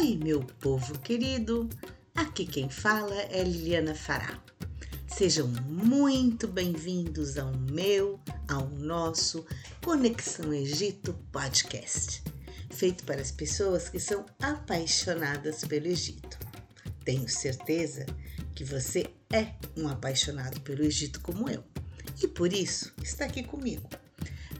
Oi, meu povo querido! Aqui quem fala é Liliana Fará. Sejam muito bem-vindos ao meu, ao nosso Conexão Egito Podcast, feito para as pessoas que são apaixonadas pelo Egito. Tenho certeza que você é um apaixonado pelo Egito como eu e por isso está aqui comigo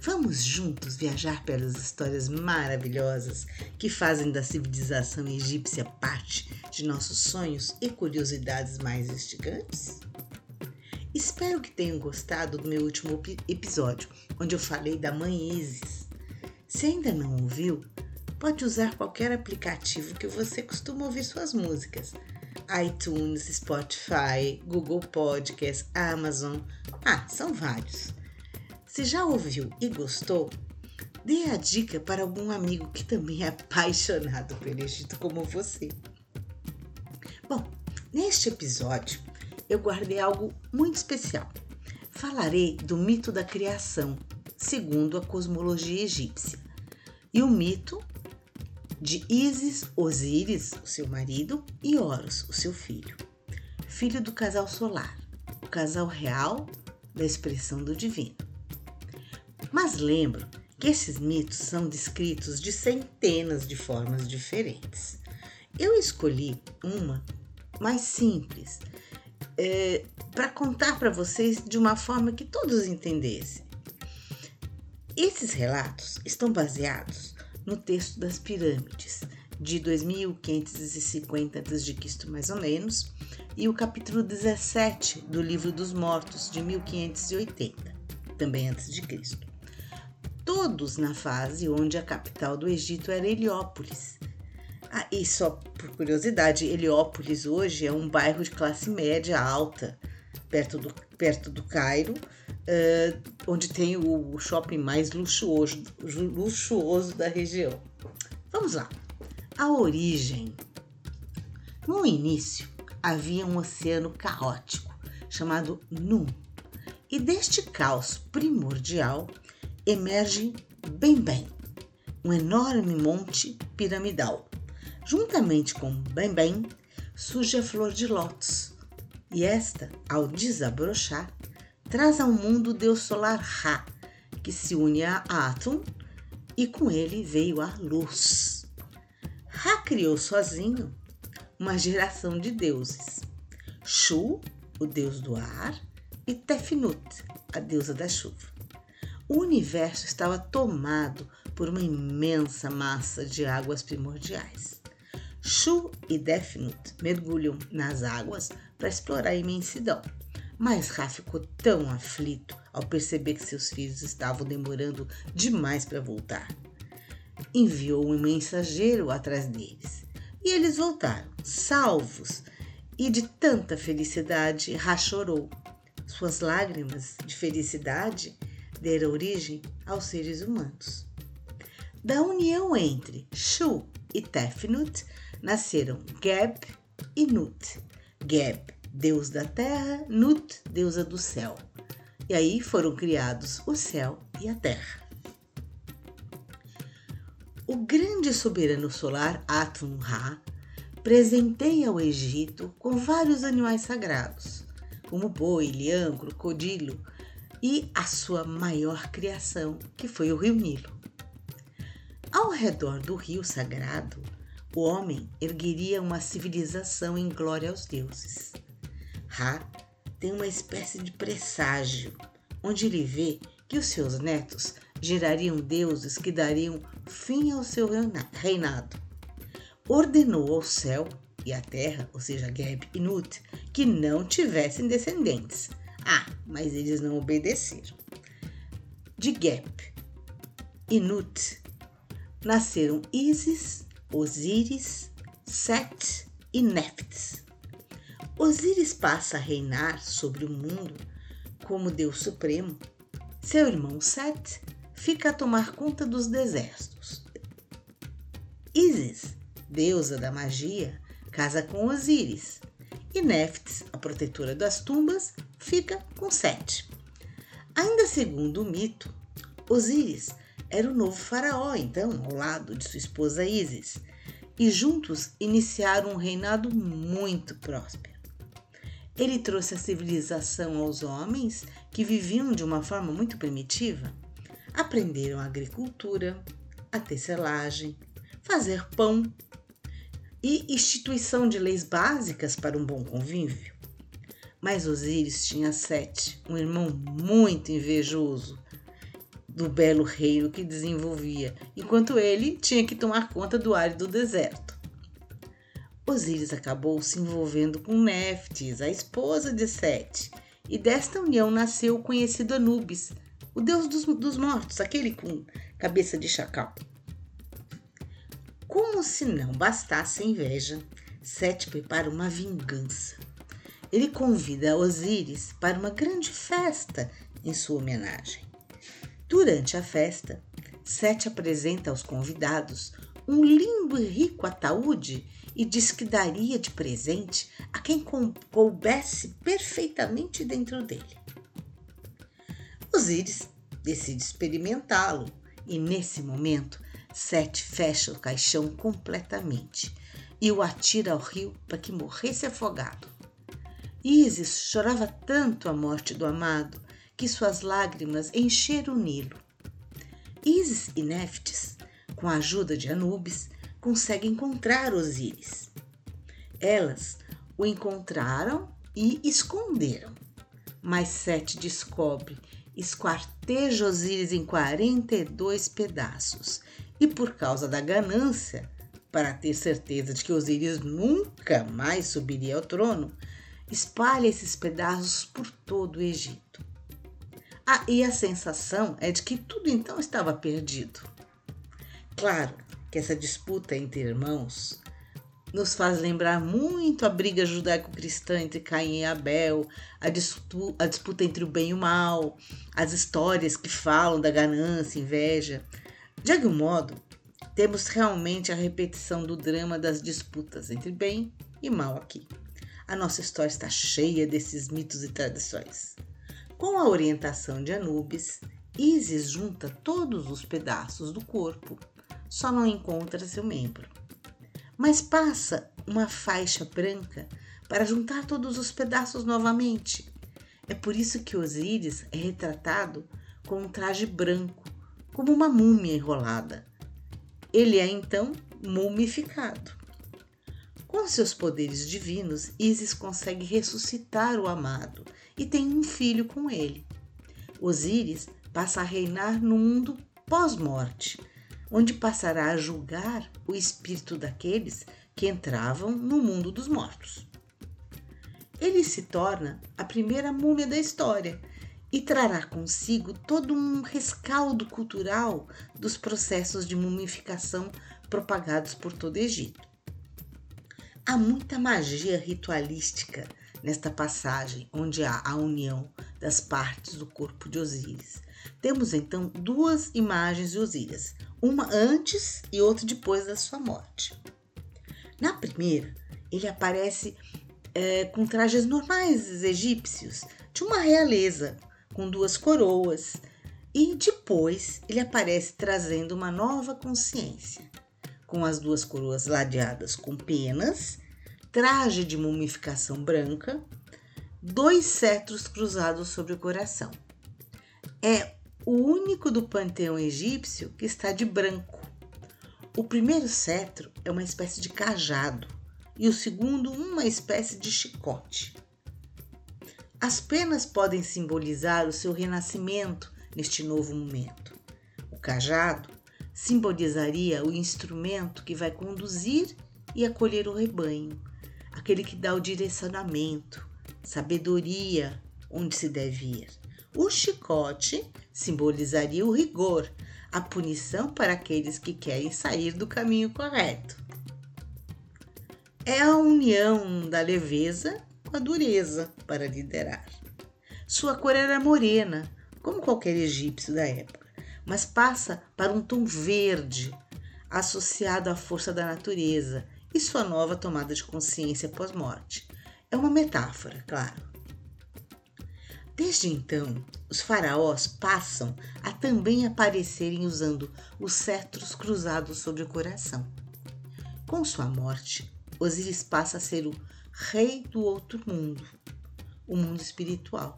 Vamos juntos viajar pelas histórias maravilhosas que fazem da civilização egípcia parte de nossos sonhos e curiosidades mais instigantes? Espero que tenham gostado do meu último episódio, onde eu falei da mãe Isis. Se ainda não ouviu, pode usar qualquer aplicativo que você costuma ouvir suas músicas. iTunes, Spotify, Google Podcasts, Amazon. Ah, são vários. Se já ouviu e gostou, dê a dica para algum amigo que também é apaixonado pelo Egito como você. Bom, neste episódio eu guardei algo muito especial. Falarei do mito da criação, segundo a cosmologia egípcia, e o mito de Isis, Osíris, o seu marido, e Horus, o seu filho, filho do casal solar, o casal real da expressão do divino. Mas lembro que esses mitos são descritos de centenas de formas diferentes. Eu escolhi uma mais simples é, para contar para vocês de uma forma que todos entendessem. Esses relatos estão baseados no texto das pirâmides de 2550 a.C., mais ou menos, e o capítulo 17 do Livro dos Mortos de 1580, também antes de Cristo todos na fase onde a capital do Egito era Heliópolis. Ah, e só por curiosidade, Heliópolis hoje é um bairro de classe média alta, perto do, perto do Cairo, uh, onde tem o shopping mais luxuoso, luxuoso da região. Vamos lá. A origem. No início, havia um oceano caótico chamado Num. E deste caos primordial emerge Bem Bem, um enorme monte piramidal. Juntamente com Bem Bem surge a flor de lótus, e esta, ao desabrochar, traz ao mundo o deus solar Ra, que se une a Atum e com ele veio a luz. Ra criou sozinho uma geração de deuses: Shu, o deus do ar, e Tefnut, a deusa da chuva. O universo estava tomado por uma imensa massa de águas primordiais. Shu e Defnut mergulham nas águas para explorar a imensidão, mas Ra ficou tão aflito ao perceber que seus filhos estavam demorando demais para voltar. Enviou um mensageiro atrás deles e eles voltaram, salvos, e de tanta felicidade Ra chorou. Suas lágrimas de felicidade deram origem aos seres humanos. Da união entre Shu e Tefnut nasceram Geb e Nut. Geb, deus da terra, Nut, deusa do céu. E aí foram criados o céu e a terra. O grande soberano solar Atum-Ra presenteia o Egito com vários animais sagrados, como boi, leão, crocodilo, e a sua maior criação, que foi o rio Nilo. Ao redor do rio sagrado, o homem ergueria uma civilização em glória aos deuses. Ra tem uma espécie de presságio, onde ele vê que os seus netos gerariam deuses que dariam fim ao seu reinado. Ordenou ao céu e à terra, ou seja, Geb e Nut, que não tivessem descendentes, ah, mas eles não obedeceram. De Gep e Nut nasceram Isis, Osíris, Set e Neftes. Osíris passa a reinar sobre o mundo como Deus Supremo. Seu irmão Set fica a tomar conta dos desertos. Isis, deusa da magia, casa com Osíris. E Neftes, a protetora das tumbas, fica com sete. Ainda segundo o mito, Osíris era o novo faraó, então, ao lado de sua esposa Ísis. e juntos iniciaram um reinado muito próspero. Ele trouxe a civilização aos homens que viviam de uma forma muito primitiva. Aprenderam a agricultura, a tecelagem, fazer pão e instituição de leis básicas para um bom convívio. Mas Osíris tinha Sete, um irmão muito invejoso do belo reino que desenvolvia, enquanto ele tinha que tomar conta do árido deserto. Osíris acabou se envolvendo com Neftis, a esposa de Sete, e desta união nasceu o conhecido Anubis, o deus dos, dos mortos, aquele com cabeça de chacal. Como se não bastasse a inveja, Sete prepara uma vingança. Ele convida Osíris para uma grande festa em sua homenagem. Durante a festa, Sete apresenta aos convidados um lindo e rico ataúde e diz que daria de presente a quem coubesse perfeitamente dentro dele. Osíris decide experimentá-lo e, nesse momento, Sete fecha o caixão completamente e o atira ao rio para que morresse afogado. Isis chorava tanto a morte do amado que suas lágrimas encheram o Nilo. Isis e Neftis, com a ajuda de Anubis, consegue encontrar Osíris. Elas o encontraram e esconderam. Mas Sete descobre, esquarteja Osíris em 42 pedaços e, por causa da ganância, para ter certeza de que Osíris nunca mais subiria ao trono, espalha esses pedaços por todo o Egito. Ah, e a sensação é de que tudo então estava perdido. Claro, que essa disputa entre irmãos nos faz lembrar muito a briga judaico-cristã entre Caim e Abel, a, a disputa entre o bem e o mal, as histórias que falam da ganância, inveja. De algum modo, temos realmente a repetição do drama das disputas entre bem e mal aqui. A nossa história está cheia desses mitos e tradições. Com a orientação de Anubis, Isis junta todos os pedaços do corpo só não encontra seu membro. Mas passa uma faixa branca para juntar todos os pedaços novamente. É por isso que Osíris é retratado com um traje branco, como uma múmia enrolada. Ele é então mumificado. Com seus poderes divinos, Isis consegue ressuscitar o amado e tem um filho com ele. Osíris passa a reinar no mundo pós-morte, onde passará a julgar o espírito daqueles que entravam no mundo dos mortos. Ele se torna a primeira múmia da história e trará consigo todo um rescaldo cultural dos processos de mumificação propagados por todo o Egito. Há muita magia ritualística nesta passagem, onde há a união das partes do corpo de Osíris. Temos então duas imagens de Osíris, uma antes e outra depois da sua morte. Na primeira, ele aparece é, com trajes normais egípcios, de uma realeza, com duas coroas, e depois ele aparece trazendo uma nova consciência, com as duas coroas ladeadas com penas, traje de mumificação branca, dois cetros cruzados sobre o coração. É o único do panteão egípcio que está de branco. O primeiro cetro é uma espécie de cajado e o segundo uma espécie de chicote. As penas podem simbolizar o seu renascimento neste novo momento. O cajado simbolizaria o instrumento que vai conduzir e acolher o rebanho, aquele que dá o direcionamento, sabedoria onde se deve ir. O chicote simbolizaria o rigor, a punição para aqueles que querem sair do caminho correto. É a união da leveza com a dureza para liderar. Sua cor era morena, como qualquer egípcio da época, mas passa para um tom verde, associado à força da natureza e sua nova tomada de consciência pós-morte. É uma metáfora, claro. Desde então, os faraós passam a também aparecerem usando os cetros cruzados sobre o coração. Com sua morte, Osíris passa a ser o rei do outro mundo, o mundo espiritual.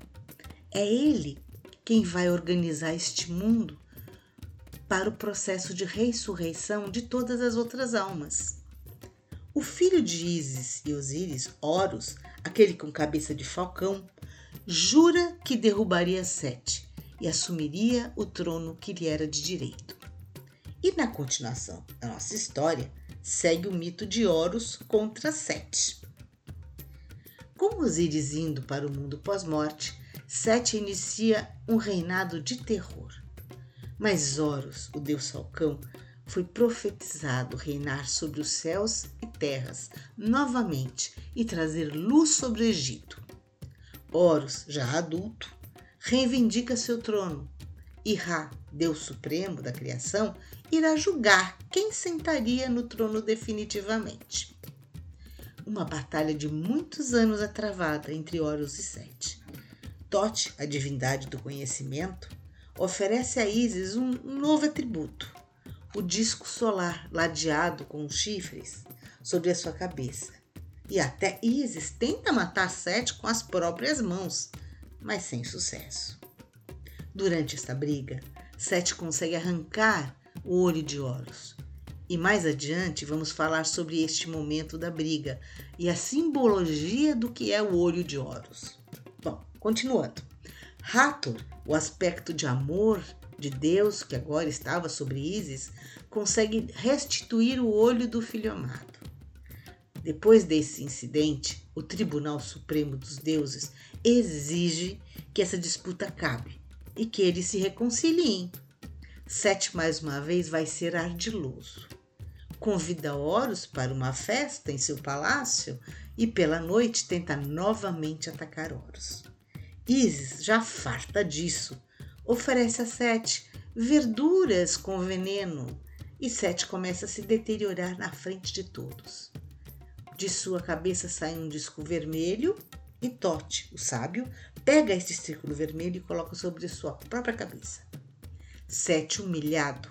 É ele quem vai organizar este mundo para o processo de ressurreição de todas as outras almas. O filho de Ísis e Osíris, Horus, aquele com cabeça de falcão, jura que derrubaria Sete e assumiria o trono que lhe era de direito. E na continuação da nossa história, segue o mito de Horus contra Sete. Com Osíris indo para o mundo pós-morte, Sete inicia um reinado de terror. Mas Horus, o deus falcão, foi profetizado reinar sobre os céus e terras novamente e trazer luz sobre o Egito. Horus, já adulto, reivindica seu trono e Ra, Deus supremo da criação, irá julgar quem sentaria no trono definitivamente. Uma batalha de muitos anos atravada entre Horus e Sete. Tote, a divindade do conhecimento, oferece a Ísis um novo atributo, o disco solar ladeado com chifres sobre a sua cabeça. E até Ísis tenta matar Sete com as próprias mãos, mas sem sucesso. Durante esta briga, Sete consegue arrancar o olho de Horus. E mais adiante vamos falar sobre este momento da briga e a simbologia do que é o olho de Horus. Bom, continuando. Hathor, o aspecto de amor de Deus que agora estava sobre Ísis, consegue restituir o olho do filho amado. Depois desse incidente, o Tribunal Supremo dos Deuses exige que essa disputa acabe e que eles se reconciliem. Sete mais uma vez vai ser ardiloso. Convida Horus para uma festa em seu palácio e pela noite tenta novamente atacar Horus. Isis, já farta disso, oferece a Sete verduras com veneno e Sete começa a se deteriorar na frente de todos. De sua cabeça sai um disco vermelho e Tote, o sábio, pega este círculo vermelho e coloca sobre sua própria cabeça. Sete, humilhado,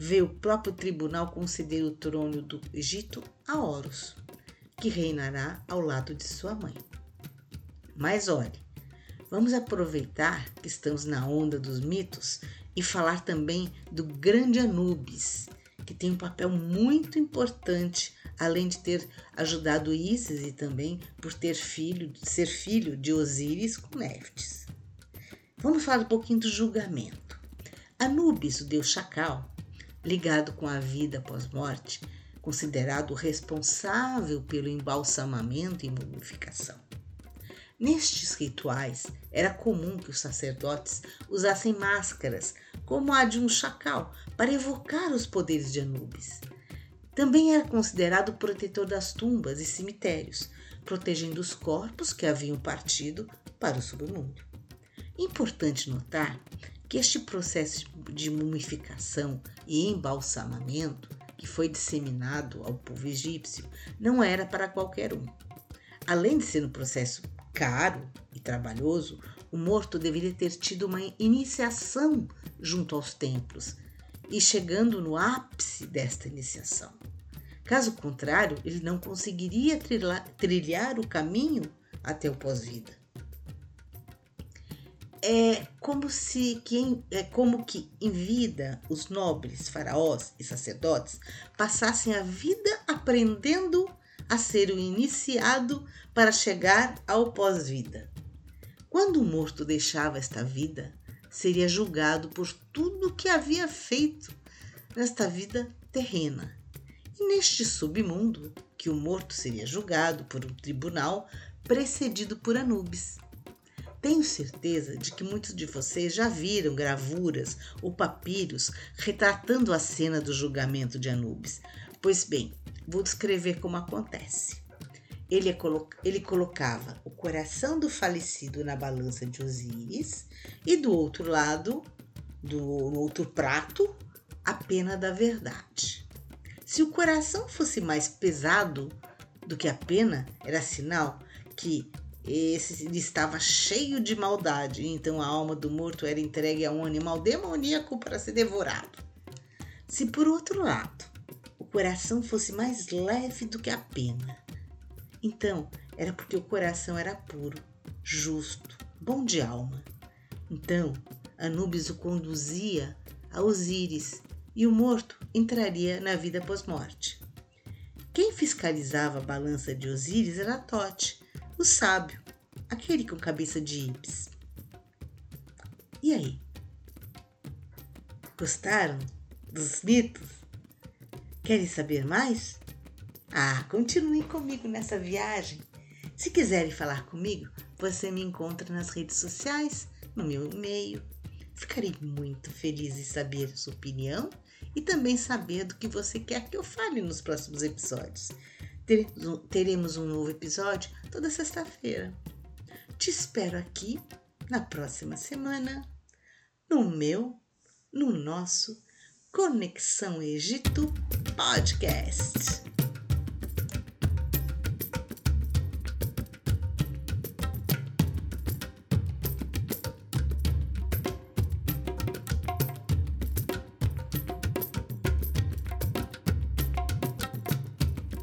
vê o próprio tribunal conceder o trono do Egito a Horus, que reinará ao lado de sua mãe. Mas olhe, Vamos aproveitar que estamos na onda dos mitos e falar também do grande Anubis, que tem um papel muito importante, além de ter ajudado Isis e também por ter filho, ser filho de Osíris com Néftis. Vamos falar um pouquinho do julgamento. Anubis, o deus chacal, ligado com a vida pós-morte, considerado responsável pelo embalsamamento e mumificação. Nestes rituais, era comum que os sacerdotes usassem máscaras, como a de um chacal, para evocar os poderes de Anubis. Também era considerado protetor das tumbas e cemitérios, protegendo os corpos que haviam partido para o submundo. Importante notar que este processo de mumificação e embalsamamento, que foi disseminado ao povo egípcio, não era para qualquer um. Além de ser um processo caro e trabalhoso, o morto deveria ter tido uma iniciação junto aos templos e chegando no ápice desta iniciação. Caso contrário, ele não conseguiria trilhar o caminho até o pós-vida. É como se que é como que em vida os nobres faraós e sacerdotes passassem a vida aprendendo a ser o iniciado para chegar ao pós-vida. Quando o morto deixava esta vida, seria julgado por tudo o que havia feito nesta vida terrena. E neste submundo, que o morto seria julgado por um tribunal precedido por Anubis. Tenho certeza de que muitos de vocês já viram gravuras ou papiros retratando a cena do julgamento de Anubis. Pois bem, Vou descrever como acontece. Ele, ele colocava o coração do falecido na balança de Osíris e do outro lado, do outro prato, a pena da verdade. Se o coração fosse mais pesado do que a pena, era sinal que esse estava cheio de maldade, então a alma do morto era entregue a um animal demoníaco para ser devorado. Se por outro lado coração fosse mais leve do que a pena. Então, era porque o coração era puro, justo, bom de alma. Então, Anubis o conduzia a Osíris e o morto entraria na vida pós-morte. Quem fiscalizava a balança de Osíris era Tote, o sábio, aquele com cabeça de ípis. E aí? Gostaram dos mitos? Querem saber mais? Ah, continuem comigo nessa viagem. Se quiserem falar comigo, você me encontra nas redes sociais, no meu e-mail. Ficarei muito feliz em saber sua opinião e também saber do que você quer que eu fale nos próximos episódios. Teremos um novo episódio toda sexta-feira. Te espero aqui na próxima semana, no meu, no nosso Conexão Egito Podcast.